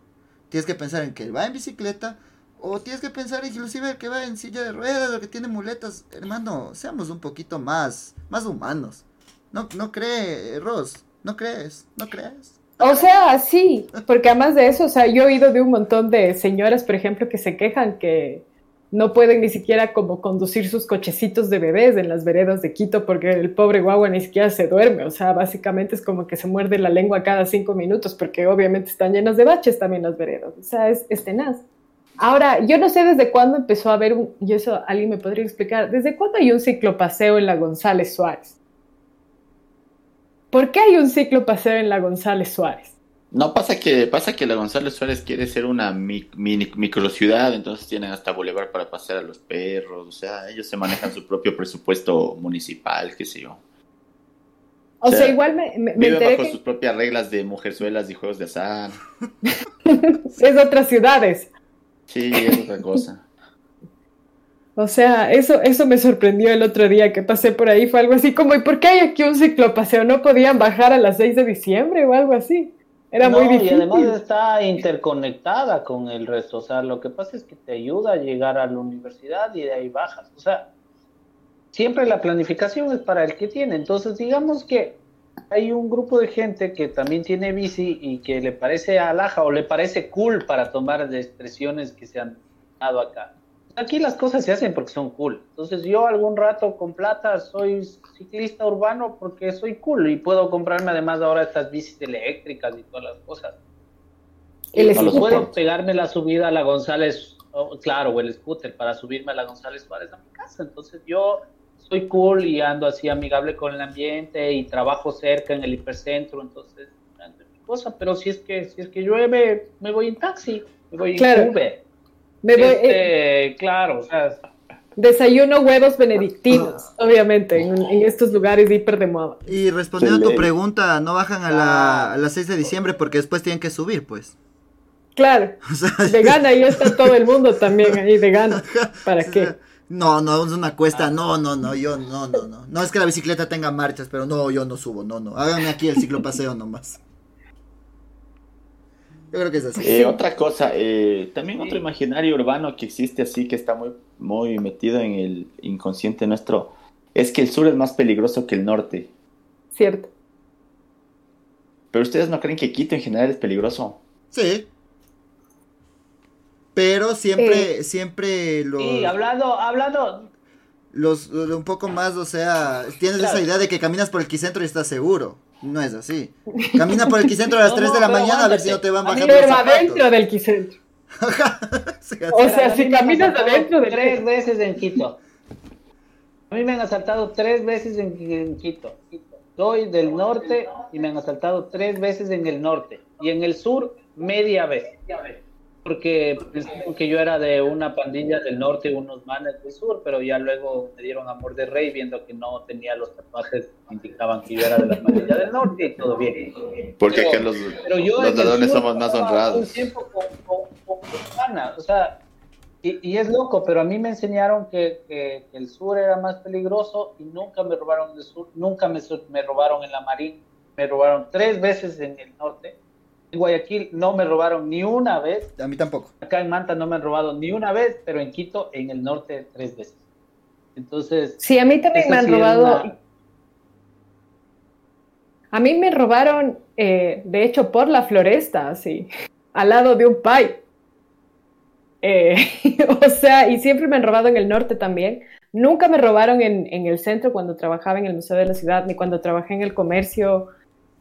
tienes que pensar en el que va en bicicleta, o tienes que pensar inclusive el que va en silla de ruedas o que tiene muletas. Hermano, seamos un poquito más, más humanos. ¿No, no crees, Ross? ¿No crees? ¿No crees? O sea, sí, porque además de eso, o sea, yo he oído de un montón de señoras, por ejemplo, que se quejan que no pueden ni siquiera como conducir sus cochecitos de bebés en las veredas de Quito porque el pobre guagua ni siquiera se duerme, o sea, básicamente es como que se muerde la lengua cada cinco minutos porque obviamente están llenas de baches también las veredas, o sea, es, tenaz. Ahora, yo no sé desde cuándo empezó a haber un, y eso alguien me podría explicar, ¿desde cuándo hay un ciclopaseo en la González Suárez? ¿Por qué hay un ciclopaseo en la González Suárez? No, pasa que, pasa que la González Suárez quiere ser una mini microciudad, entonces tienen hasta bulevar para pasear a los perros, o sea, ellos se manejan su propio presupuesto municipal, qué sé yo. O, sea, igual me, me, bajo sus propias reglas de mujerzuelas y juegos de azar. [laughs] es otras ciudades. Sí, es otra cosa. O sea, eso, eso me sorprendió el otro día que pasé por ahí. Fue algo así como, ¿y por qué hay aquí un ciclopaseo? ¿No podían bajar a las 6 de diciembre o algo así? Era muy difícil. Y además está interconectada con el resto. O sea, lo que pasa es que te ayuda a llegar a la universidad y de ahí bajas. O sea, siempre la planificación es para el que tiene. Entonces, digamos que hay un grupo de gente que también tiene bici y que le parece alhaja o le parece cool para tomar de expresiones que se han dado acá. Aquí las cosas se hacen porque son cool. Entonces yo algún rato con plata soy ciclista urbano porque soy cool y puedo comprarme además ahora estas bicis eléctricas y todas las cosas. El puedo pegarme la subida a la González, claro, o el scooter para subirme a la González Suárez a mi casa. Entonces yo soy cool y ando así amigable con el ambiente y trabajo cerca en el hipercentro, entonces mi cosa, pero si es que si es que llueve, me voy en taxi, me voy en Uber. Me voy, este, eh, claro, o sea, Desayuno huevos benedictinos, obviamente, en, estos lugares hiper de moda. Y respondiendo a tu pregunta, no bajan a, la, a las 6 de diciembre porque después tienen que subir, pues. Claro. [laughs] de gana, ahí está todo el mundo también ahí de gana. [laughs] ¿Para qué? No, no, es una cuesta, no, no, no, yo no, no, no. No es que la bicicleta tenga marchas, pero no, yo no subo, no, no. Háganme aquí el ciclopaseo nomás. Yo creo que es así. Eh, otra cosa, eh, también otro imaginario urbano que existe así, que está muy, muy metido en el inconsciente nuestro, es que el sur es más peligroso que el norte. Cierto. Pero ustedes no creen que Quito en general es peligroso. Sí. Pero siempre, siempre los... Sí, hablando, hablando... Los, un poco más, o sea, tienes esa idea de que caminas por el quicentro y estás seguro. No es así. Camina por el quicentro a las [laughs] 3 de la mañana a ver si no te van bajando zapatos. adentro del quicentro. [laughs] o sea, si caminas adentro de Tres veces en Quito. A mí me han asaltado tres veces en, en Quito. Soy del norte y me han asaltado tres veces en el norte. Y en el sur, media vez. Media vez porque pensaron que yo era de una pandilla del norte y unos manes del sur, pero ya luego me dieron amor de rey viendo que no tenía los tatuajes que indicaban que yo era de la pandilla del norte y todo bien. Porque que los, los ladrones somos más honrados. Un tiempo con, con, o sea, Y, es loco, pero a mí me enseñaron que, el sur era más peligroso y nunca me robaron el sur, nunca me, me robaron en la Marín, me robaron tres veces en el norte. En Guayaquil no me robaron ni una vez. A mí tampoco. Acá en Manta no me han robado ni una vez, pero en Quito, en el norte, tres veces. Entonces. Sí, a mí también me han robado. A mí me robaron, eh, de hecho, por la floresta, así, al lado de un pai. Eh, [laughs] o sea, y siempre me han robado en el norte también. Nunca me robaron en, en, el centro cuando trabajaba en el Museo de la Ciudad, ni cuando trabajé en el comercio.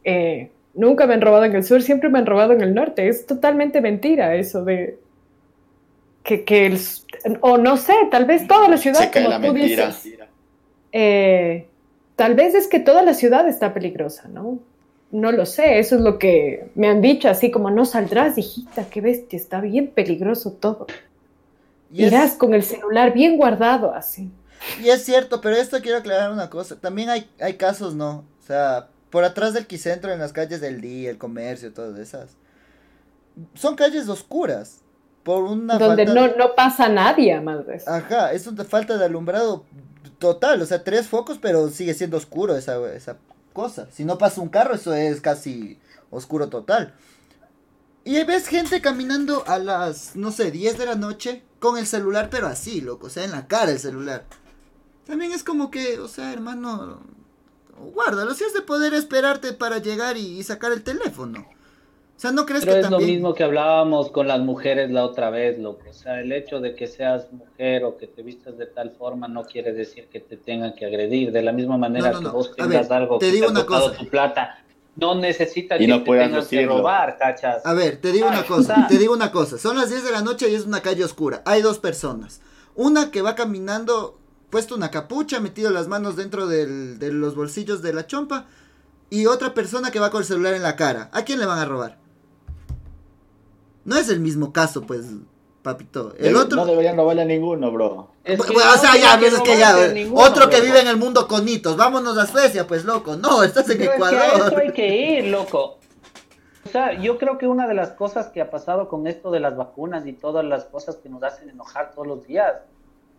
Eh, nunca me han robado en el sur, siempre me han robado en el norte. Es totalmente mentira eso de que, que el, o no sé, tal vez toda la ciudad, como tú dices, eh, tal vez es que toda la ciudad está peligrosa, ¿no? no lo sé, eso es lo que me han dicho, así como no saldrás, hijita, qué bestia, está bien peligroso todo. Irás con el celular bien guardado así. Y es cierto, pero esto quiero aclarar una cosa, también hay, hay casos, ¿no? O sea, por atrás del quicentro, en las calles del día, el comercio, todas esas. Son calles oscuras. Por una Donde no, no pasa nadie, madre. Ajá, es de falta de alumbrado total, o sea, tres focos, pero sigue siendo oscuro esa, esa cosa. Si no pasa un carro, eso es casi oscuro total. Y ves gente caminando a las, no sé, 10 de la noche con el celular, pero así, loco, o sea, en la cara el celular. También es como que, o sea, hermano, guárdalo, si es de poder esperarte para llegar y sacar el teléfono. O sea, ¿no crees Pero es lo mismo que hablábamos con las mujeres la otra vez, loco. O sea, el hecho de que seas mujer o que te vistas de tal forma no quiere decir que te tengan que agredir. De la misma manera que vos tengas algo te que digo te una cosa. tu plata, no necesitas que no te tengas que robar, cachas. A ver, te digo una cosa, te digo una cosa. Son las 10 de la noche y es una calle oscura. Hay dos personas. Una que va caminando, puesto una capucha, metido las manos dentro del, de los bolsillos de la chompa. Y otra persona que va con el celular en la cara. ¿A quién le van a robar? No es el mismo caso, pues, papito. El otro... No deberían robarle a ninguno, bro. o sea, ya, es que ya. otro que vive en el mundo con hitos. Vámonos a Suecia, pues, loco. No, estás en Ecuador. Es que eso hay que ir, loco. O sea, yo creo que una de las cosas que ha pasado con esto de las vacunas y todas las cosas que nos hacen enojar todos los días,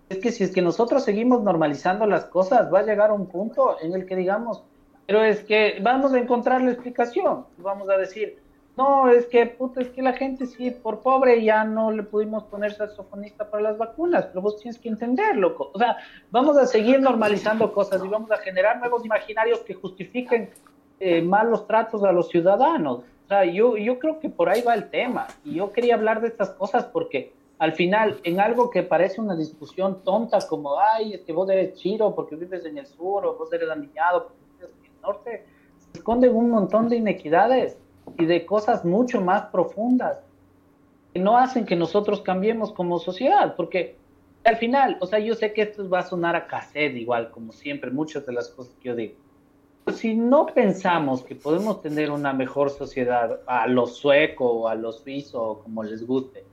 es que si es que nosotros seguimos normalizando las cosas, va a llegar un punto en el que digamos, pero es que vamos a encontrar la explicación. Vamos a decir, no, es que, puta, es que la gente sí, por pobre ya no le pudimos poner saxofonista para las vacunas, pero vos tienes que entender, loco. O sea, vamos a seguir normalizando cosas y vamos a generar nuevos imaginarios que justifiquen eh, malos tratos a los ciudadanos. O sea, yo, yo creo que por ahí va el tema. Y yo quería hablar de estas cosas porque al final, en algo que parece una discusión tonta, como, ay, es que vos eres chiro porque vives en el sur, o vos eres aniñado porque vives en el norte, se esconden un montón de inequidades y de cosas mucho más profundas que no hacen que nosotros cambiemos como sociedad, porque al final, o sea, yo sé que esto va a sonar a cassette igual, como siempre, muchas de las cosas que yo digo. Si no pensamos que podemos tener una mejor sociedad a los suecos o a los suizos como les guste,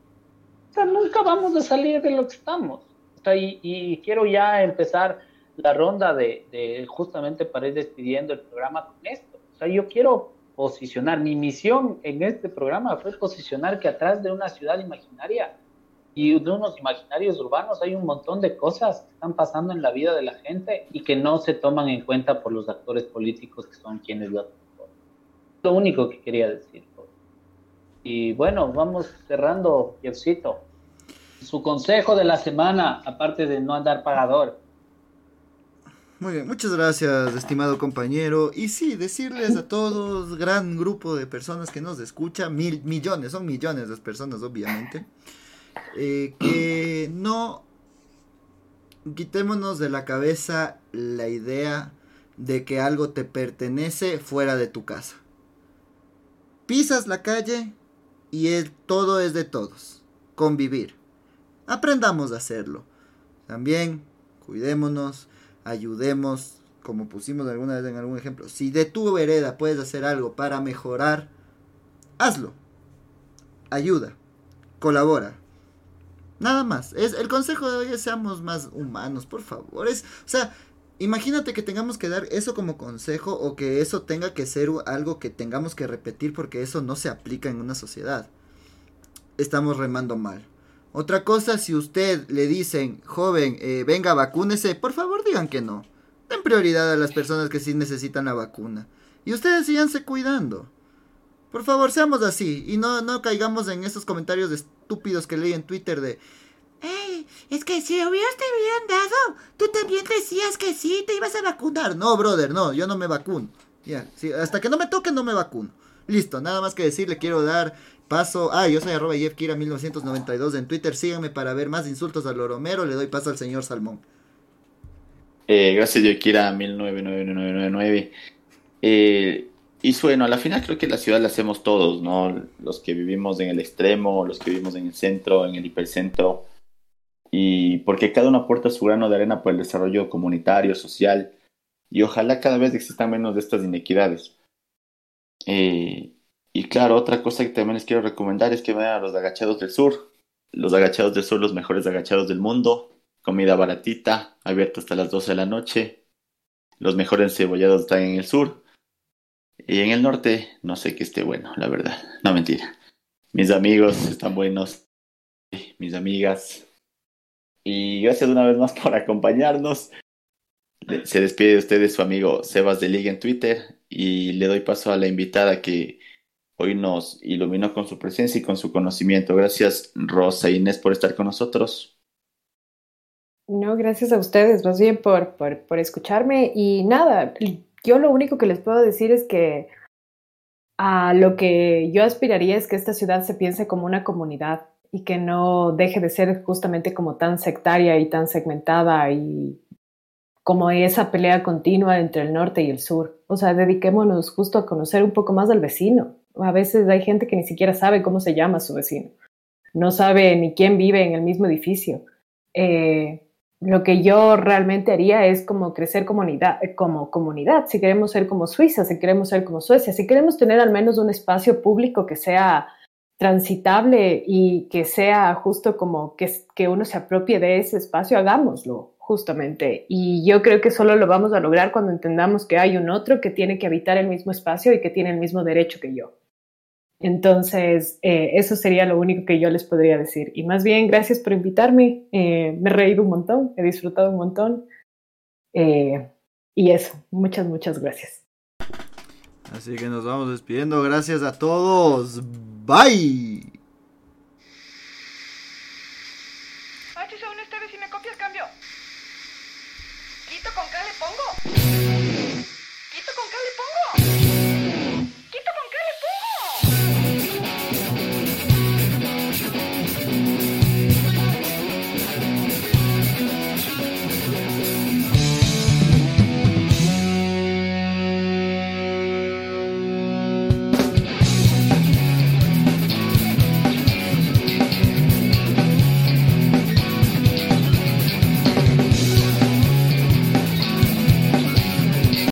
o sea, nunca vamos a salir de lo que estamos. O sea, y, y, quiero ya empezar la ronda de, de justamente para ir despidiendo el programa con esto. O sea, yo quiero posicionar, mi misión en este programa fue posicionar que atrás de una ciudad imaginaria y de unos imaginarios urbanos hay un montón de cosas que están pasando en la vida de la gente y que no se toman en cuenta por los actores políticos que son quienes lo hacen. Lo único que quería decir. Y bueno, vamos cerrando, Jeffcito. Su consejo de la semana, aparte de no andar pagador, muy bien, muchas gracias, estimado compañero. Y sí, decirles a todos, gran grupo de personas que nos escucha, mil millones, son millones de personas, obviamente, eh, que no quitémonos de la cabeza la idea de que algo te pertenece fuera de tu casa. Pisas la calle y el, todo es de todos. Convivir. Aprendamos a hacerlo. También cuidémonos ayudemos, como pusimos alguna vez en algún ejemplo. Si de tu vereda puedes hacer algo para mejorar, hazlo. Ayuda, colabora. Nada más. Es, el consejo de hoy es seamos más humanos, por favor. Es, o sea, imagínate que tengamos que dar eso como consejo o que eso tenga que ser algo que tengamos que repetir porque eso no se aplica en una sociedad. Estamos remando mal. Otra cosa, si usted le dicen, joven, eh, venga, vacúnese, por favor digan que no. Den prioridad a las personas que sí necesitan la vacuna. Y ustedes síganse cuidando. Por favor, seamos así y no, no caigamos en esos comentarios estúpidos que leí en Twitter de... Es que si hubieras te hubieran dado, tú también decías que sí, te ibas a vacunar. No, brother, no, yo no me vacuno. Ya, sí, hasta que no me toque no me vacuno. Listo, nada más que decir, le quiero dar paso. Ah, yo soy arroba Kira 1992 en Twitter. Síganme para ver más insultos a Loromero. Le doy paso al señor Salmón. Eh, gracias, Yefkira 199999. Eh, y bueno, a la final creo que la ciudad la hacemos todos, ¿no? Los que vivimos en el extremo, los que vivimos en el centro, en el hipercentro. Y porque cada uno aporta su grano de arena por el desarrollo comunitario, social. Y ojalá cada vez existan menos de estas inequidades. Eh, y claro, otra cosa que también les quiero recomendar es que vayan a los agachados del sur. Los agachados del sur, los mejores agachados del mundo. Comida baratita, abierta hasta las 12 de la noche. Los mejores cebollados están en el sur y en el norte, no sé qué esté bueno, la verdad. No mentira. Mis amigos están buenos. Mis amigas. Y gracias una vez más por acompañarnos. Se despide de ustedes su amigo Sebas de Liga en Twitter. Y le doy paso a la invitada que hoy nos iluminó con su presencia y con su conocimiento. Gracias, Rosa e Inés, por estar con nosotros. No, gracias a ustedes, más bien por, por, por escucharme. Y nada, yo lo único que les puedo decir es que a lo que yo aspiraría es que esta ciudad se piense como una comunidad y que no deje de ser justamente como tan sectaria y tan segmentada y como esa pelea continua entre el norte y el sur. O sea, dediquémonos justo a conocer un poco más al vecino. A veces hay gente que ni siquiera sabe cómo se llama su vecino. No sabe ni quién vive en el mismo edificio. Eh, lo que yo realmente haría es como crecer comunidad, como comunidad, si queremos ser como Suiza, si queremos ser como Suecia, si queremos tener al menos un espacio público que sea transitable y que sea justo como que, que uno se apropie de ese espacio, hagámoslo justamente. Y yo creo que solo lo vamos a lograr cuando entendamos que hay un otro que tiene que habitar el mismo espacio y que tiene el mismo derecho que yo. Entonces, eh, eso sería lo único que yo les podría decir. Y más bien, gracias por invitarme. Eh, me he reído un montón, he disfrutado un montón. Eh, y eso, muchas, muchas gracias. Así que nos vamos despidiendo. Gracias a todos. Bye.